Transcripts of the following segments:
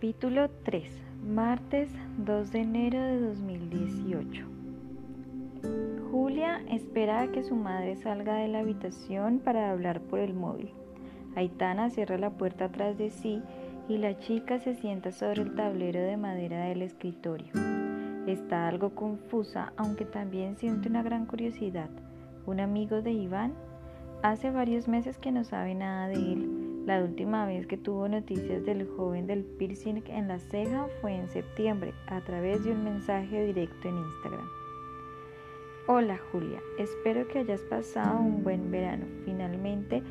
Capítulo 3. Martes 2 de enero de 2018. Julia espera a que su madre salga de la habitación para hablar por el móvil. Aitana cierra la puerta atrás de sí y la chica se sienta sobre el tablero de madera del escritorio. Está algo confusa, aunque también siente una gran curiosidad. ¿Un amigo de Iván? Hace varios meses que no sabe nada de él la última vez que tuvo noticias del joven del piercing en la ceja fue en septiembre a través de un mensaje directo en Instagram. Hola Julia, espero que hayas pasado un buen verano. Finalmente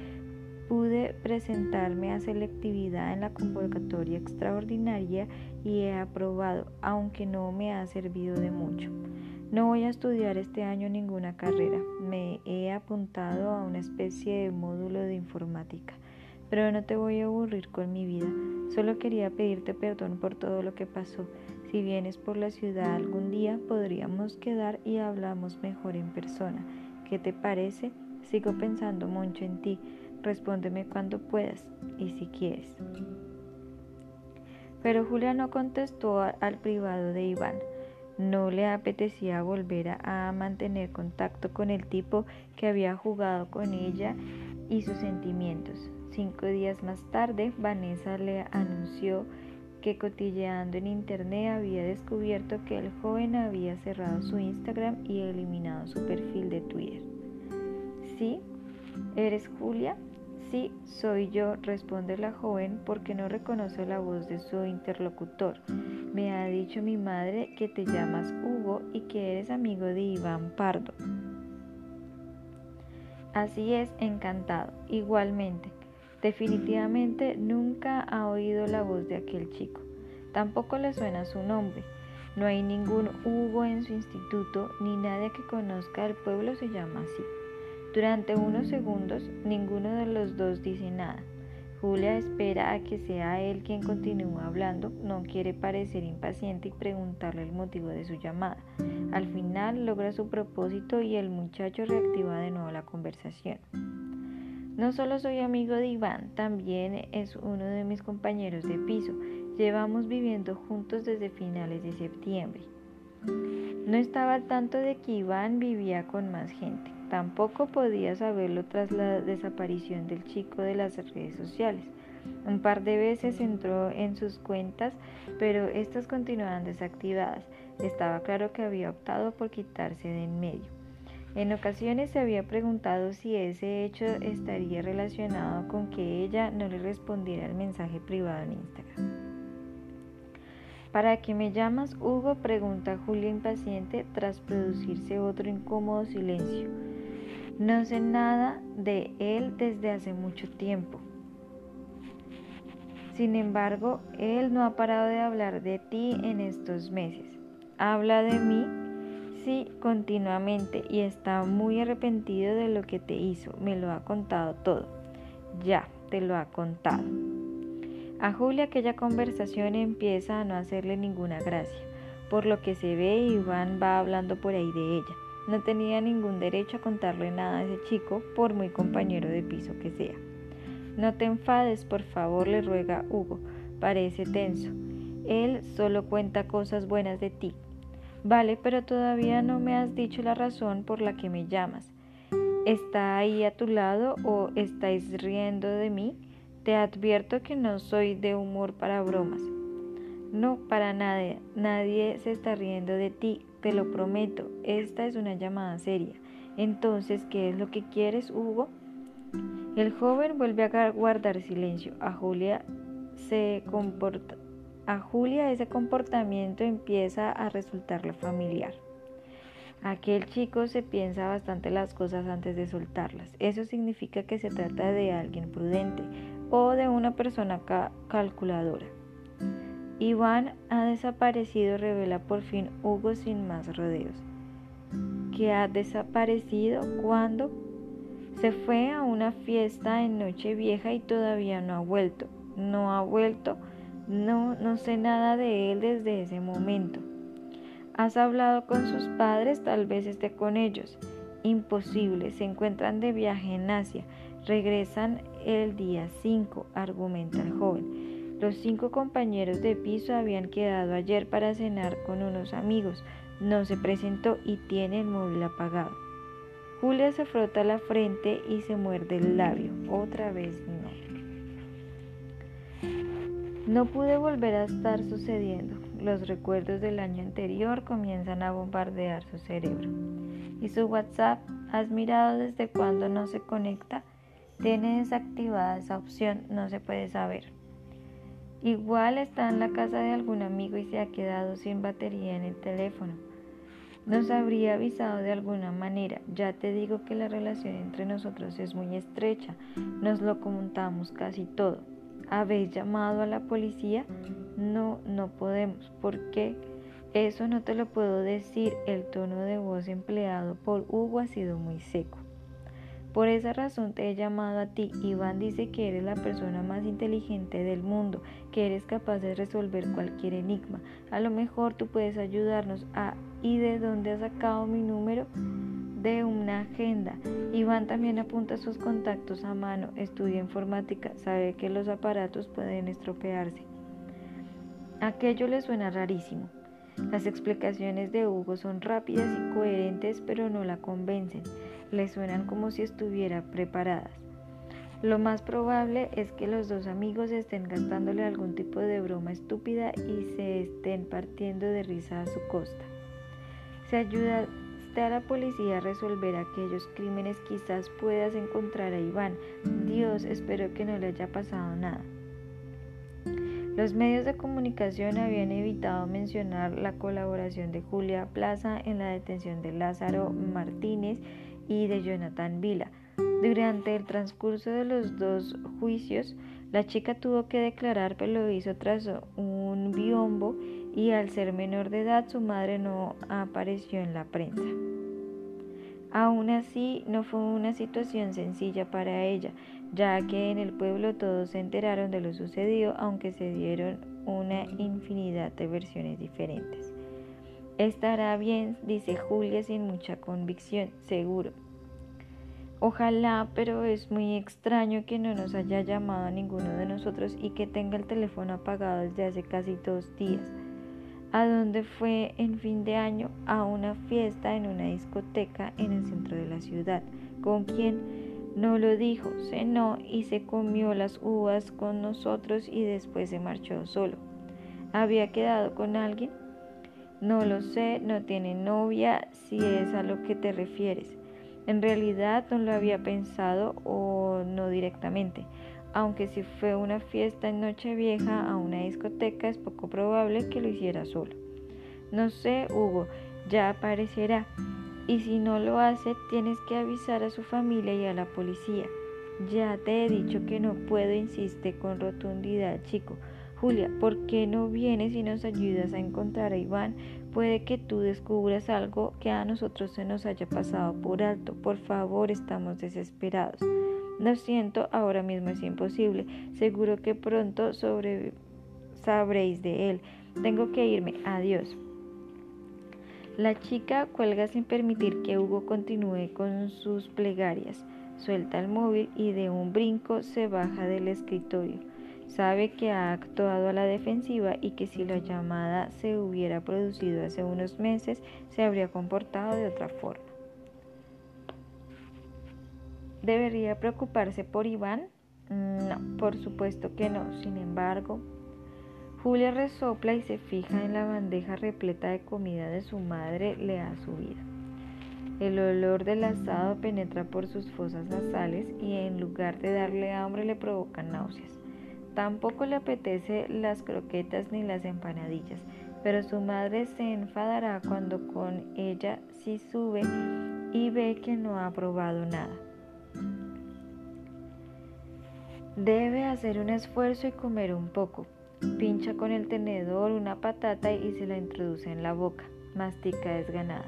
pude presentarme a selectividad en la convocatoria extraordinaria y he aprobado, aunque no me ha servido de mucho. No voy a estudiar este año ninguna carrera, me he apuntado a una especie de módulo de informática pero no te voy a aburrir con mi vida. Solo quería pedirte perdón por todo lo que pasó. Si vienes por la ciudad algún día, podríamos quedar y hablamos mejor en persona. ¿Qué te parece? Sigo pensando mucho en ti. Respóndeme cuando puedas y si quieres. Pero Julia no contestó al privado de Iván. No le apetecía volver a mantener contacto con el tipo que había jugado con ella y sus sentimientos. Cinco días más tarde, Vanessa le anunció que cotilleando en internet había descubierto que el joven había cerrado su Instagram y eliminado su perfil de Twitter. ¿Sí? ¿Eres Julia? Sí, soy yo, responde la joven porque no reconoce la voz de su interlocutor. Me ha dicho mi madre que te llamas Hugo y que eres amigo de Iván Pardo. Así es, encantado. Igualmente. Definitivamente nunca ha oído la voz de aquel chico. Tampoco le suena su nombre. No hay ningún Hugo en su instituto, ni nadie que conozca al pueblo se llama así. Durante unos segundos, ninguno de los dos dice nada. Julia espera a que sea él quien continúe hablando, no quiere parecer impaciente y preguntarle el motivo de su llamada. Al final logra su propósito y el muchacho reactiva de nuevo la conversación. No solo soy amigo de Iván, también es uno de mis compañeros de piso. Llevamos viviendo juntos desde finales de septiembre. No estaba al tanto de que Iván vivía con más gente. Tampoco podía saberlo tras la desaparición del chico de las redes sociales. Un par de veces entró en sus cuentas, pero estas continuaban desactivadas. Estaba claro que había optado por quitarse de en medio. En ocasiones se había preguntado si ese hecho estaría relacionado con que ella no le respondiera al mensaje privado en Instagram. ¿Para qué me llamas Hugo? pregunta Julia impaciente tras producirse otro incómodo silencio. No sé nada de él desde hace mucho tiempo. Sin embargo, él no ha parado de hablar de ti en estos meses. Habla de mí Sí, continuamente y está muy arrepentido de lo que te hizo. Me lo ha contado todo. Ya, te lo ha contado. A Julia aquella conversación empieza a no hacerle ninguna gracia. Por lo que se ve, Iván va hablando por ahí de ella. No tenía ningún derecho a contarle nada a ese chico, por muy compañero de piso que sea. No te enfades, por favor, le ruega Hugo. Parece tenso. Él solo cuenta cosas buenas de ti, Vale, pero todavía no me has dicho la razón por la que me llamas. ¿Está ahí a tu lado o estáis riendo de mí? Te advierto que no soy de humor para bromas. No, para nada. Nadie se está riendo de ti, te lo prometo. Esta es una llamada seria. Entonces, ¿qué es lo que quieres, Hugo? El joven vuelve a guardar silencio. A Julia se comporta a Julia ese comportamiento empieza a resultarle familiar. Aquel chico se piensa bastante las cosas antes de soltarlas. Eso significa que se trata de alguien prudente o de una persona calculadora. Iván ha desaparecido, revela por fin Hugo sin más rodeos. ¿Que ha desaparecido? ¿Cuándo? Se fue a una fiesta en Nochevieja y todavía no ha vuelto. No ha vuelto no, no sé nada de él desde ese momento. ¿Has hablado con sus padres? Tal vez esté con ellos. Imposible, se encuentran de viaje en Asia. Regresan el día 5, argumenta el joven. Los cinco compañeros de piso habían quedado ayer para cenar con unos amigos. No se presentó y tiene el móvil apagado. Julia se frota la frente y se muerde el labio. Otra vez no. No pude volver a estar sucediendo. Los recuerdos del año anterior comienzan a bombardear su cerebro. ¿Y su WhatsApp? ¿Has mirado desde cuándo no se conecta? Tiene desactivada esa opción, no se puede saber. Igual está en la casa de algún amigo y se ha quedado sin batería en el teléfono. Nos habría avisado de alguna manera. Ya te digo que la relación entre nosotros es muy estrecha. Nos lo comentamos casi todo. ¿Habéis llamado a la policía? No, no podemos. ¿Por qué? Eso no te lo puedo decir. El tono de voz empleado por Hugo ha sido muy seco. Por esa razón te he llamado a ti. Iván dice que eres la persona más inteligente del mundo, que eres capaz de resolver cualquier enigma. A lo mejor tú puedes ayudarnos a... ¿Y de dónde has sacado mi número? De una agenda. Iván también apunta sus contactos a mano, estudia informática, sabe que los aparatos pueden estropearse. Aquello le suena rarísimo. Las explicaciones de Hugo son rápidas y coherentes, pero no la convencen le suenan como si estuviera preparadas. Lo más probable es que los dos amigos estén gastándole algún tipo de broma estúpida y se estén partiendo de risa a su costa. Si ayudaste a la policía a resolver aquellos crímenes, quizás puedas encontrar a Iván. Dios, espero que no le haya pasado nada. Los medios de comunicación habían evitado mencionar la colaboración de Julia Plaza en la detención de Lázaro Martínez y de Jonathan Vila. Durante el transcurso de los dos juicios, la chica tuvo que declarar, pero lo hizo tras un biombo y al ser menor de edad su madre no apareció en la prensa. Aún así, no fue una situación sencilla para ella, ya que en el pueblo todos se enteraron de lo sucedido, aunque se dieron una infinidad de versiones diferentes. Estará bien, dice Julia sin mucha convicción, seguro. Ojalá, pero es muy extraño que no nos haya llamado a ninguno de nosotros y que tenga el teléfono apagado desde hace casi dos días. ¿A dónde fue en fin de año? A una fiesta en una discoteca en el centro de la ciudad. ¿Con quién? No lo dijo, cenó y se comió las uvas con nosotros y después se marchó solo. ¿Había quedado con alguien? No lo sé, no tiene novia, si es a lo que te refieres. En realidad no lo había pensado o no directamente. Aunque si fue una fiesta en Nochevieja a una discoteca es poco probable que lo hiciera solo. No sé, Hugo, ya aparecerá. Y si no lo hace, tienes que avisar a su familia y a la policía. Ya te he dicho que no puedo, insiste con rotundidad, chico. Julia, ¿por qué no vienes y nos ayudas a encontrar a Iván? Puede que tú descubras algo que a nosotros se nos haya pasado por alto. Por favor, estamos desesperados. Lo siento, ahora mismo es imposible. Seguro que pronto sabréis de él. Tengo que irme. Adiós. La chica cuelga sin permitir que Hugo continúe con sus plegarias. Suelta el móvil y de un brinco se baja del escritorio. Sabe que ha actuado a la defensiva y que si la llamada se hubiera producido hace unos meses, se habría comportado de otra forma. ¿Debería preocuparse por Iván? No, por supuesto que no. Sin embargo, Julia resopla y se fija en la bandeja repleta de comida de su madre, le ha subido. El olor del asado penetra por sus fosas nasales y en lugar de darle hambre le provoca náuseas. Tampoco le apetece las croquetas ni las empanadillas, pero su madre se enfadará cuando con ella sí sube y ve que no ha probado nada. Debe hacer un esfuerzo y comer un poco. Pincha con el tenedor una patata y se la introduce en la boca. Mastica desganada.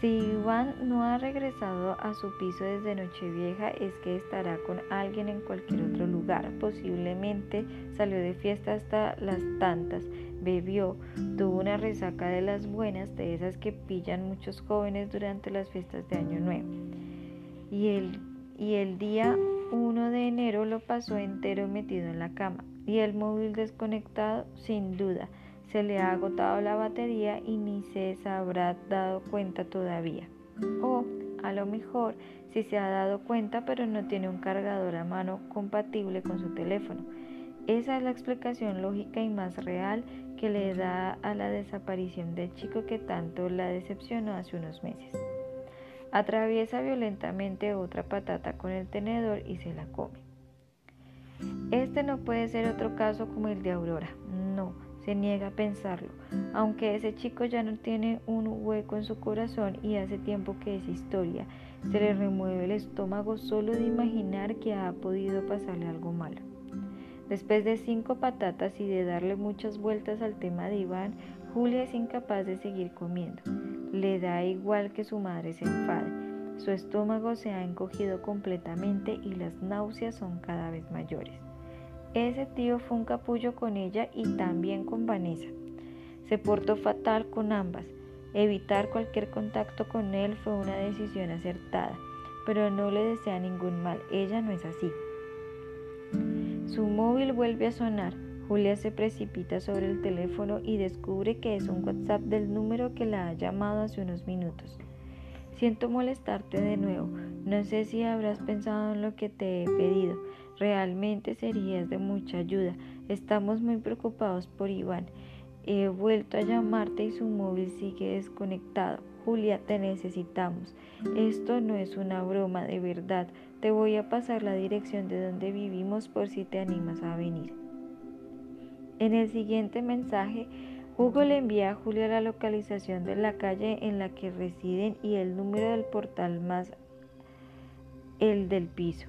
Si Iván no ha regresado a su piso desde Nochevieja es que estará con alguien en cualquier otro lugar. Posiblemente salió de fiesta hasta las tantas, bebió, tuvo una resaca de las buenas, de esas que pillan muchos jóvenes durante las fiestas de Año Nuevo. Y el, y el día 1 de enero lo pasó entero metido en la cama y el móvil desconectado, sin duda, se le ha agotado la batería y ni se habrá dado cuenta todavía. O a lo mejor si se ha dado cuenta pero no tiene un cargador a mano compatible con su teléfono. Esa es la explicación lógica y más real que le da a la desaparición del chico que tanto la decepcionó hace unos meses. Atraviesa violentamente otra patata con el tenedor y se la come. Este no puede ser otro caso como el de Aurora. No, se niega a pensarlo, aunque ese chico ya no tiene un hueco en su corazón y hace tiempo que es historia. Se le remueve el estómago solo de imaginar que ha podido pasarle algo malo. Después de cinco patatas y de darle muchas vueltas al tema de Iván, Julia es incapaz de seguir comiendo. Le da igual que su madre se enfade. Su estómago se ha encogido completamente y las náuseas son cada vez mayores. Ese tío fue un capullo con ella y también con Vanessa. Se portó fatal con ambas. Evitar cualquier contacto con él fue una decisión acertada, pero no le desea ningún mal. Ella no es así. Su móvil vuelve a sonar. Julia se precipita sobre el teléfono y descubre que es un WhatsApp del número que la ha llamado hace unos minutos. Siento molestarte de nuevo. No sé si habrás pensado en lo que te he pedido. Realmente serías de mucha ayuda. Estamos muy preocupados por Iván. He vuelto a llamarte y su móvil sigue desconectado. Julia, te necesitamos. Esto no es una broma, de verdad. Te voy a pasar la dirección de donde vivimos por si te animas a venir. En el siguiente mensaje, Hugo le envía a Julia la localización de la calle en la que residen y el número del portal más el del piso.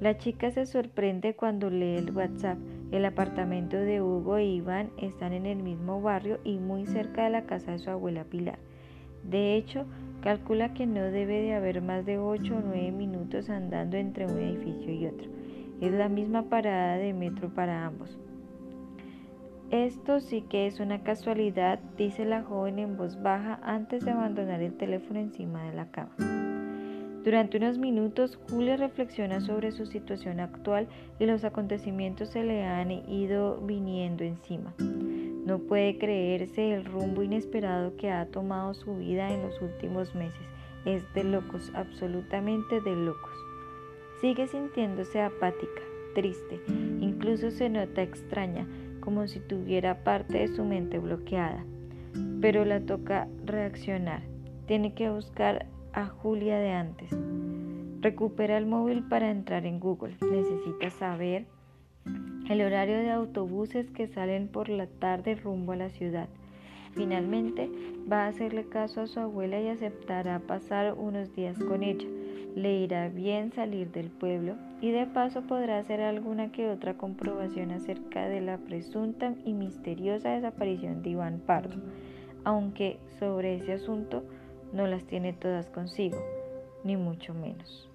La chica se sorprende cuando lee el WhatsApp. El apartamento de Hugo e Iván están en el mismo barrio y muy cerca de la casa de su abuela Pilar. De hecho, Calcula que no debe de haber más de 8 o 9 minutos andando entre un edificio y otro. Es la misma parada de metro para ambos. Esto sí que es una casualidad, dice la joven en voz baja antes de abandonar el teléfono encima de la cama. Durante unos minutos, Julia reflexiona sobre su situación actual y los acontecimientos se le han ido viniendo encima. No puede creerse el rumbo inesperado que ha tomado su vida en los últimos meses. Es de locos, absolutamente de locos. Sigue sintiéndose apática, triste, incluso se nota extraña, como si tuviera parte de su mente bloqueada. Pero la toca reaccionar. Tiene que buscar a Julia de antes. Recupera el móvil para entrar en Google. Necesita saber el horario de autobuses que salen por la tarde rumbo a la ciudad. Finalmente va a hacerle caso a su abuela y aceptará pasar unos días con ella. Le irá bien salir del pueblo y de paso podrá hacer alguna que otra comprobación acerca de la presunta y misteriosa desaparición de Iván Pardo, aunque sobre ese asunto no las tiene todas consigo, ni mucho menos.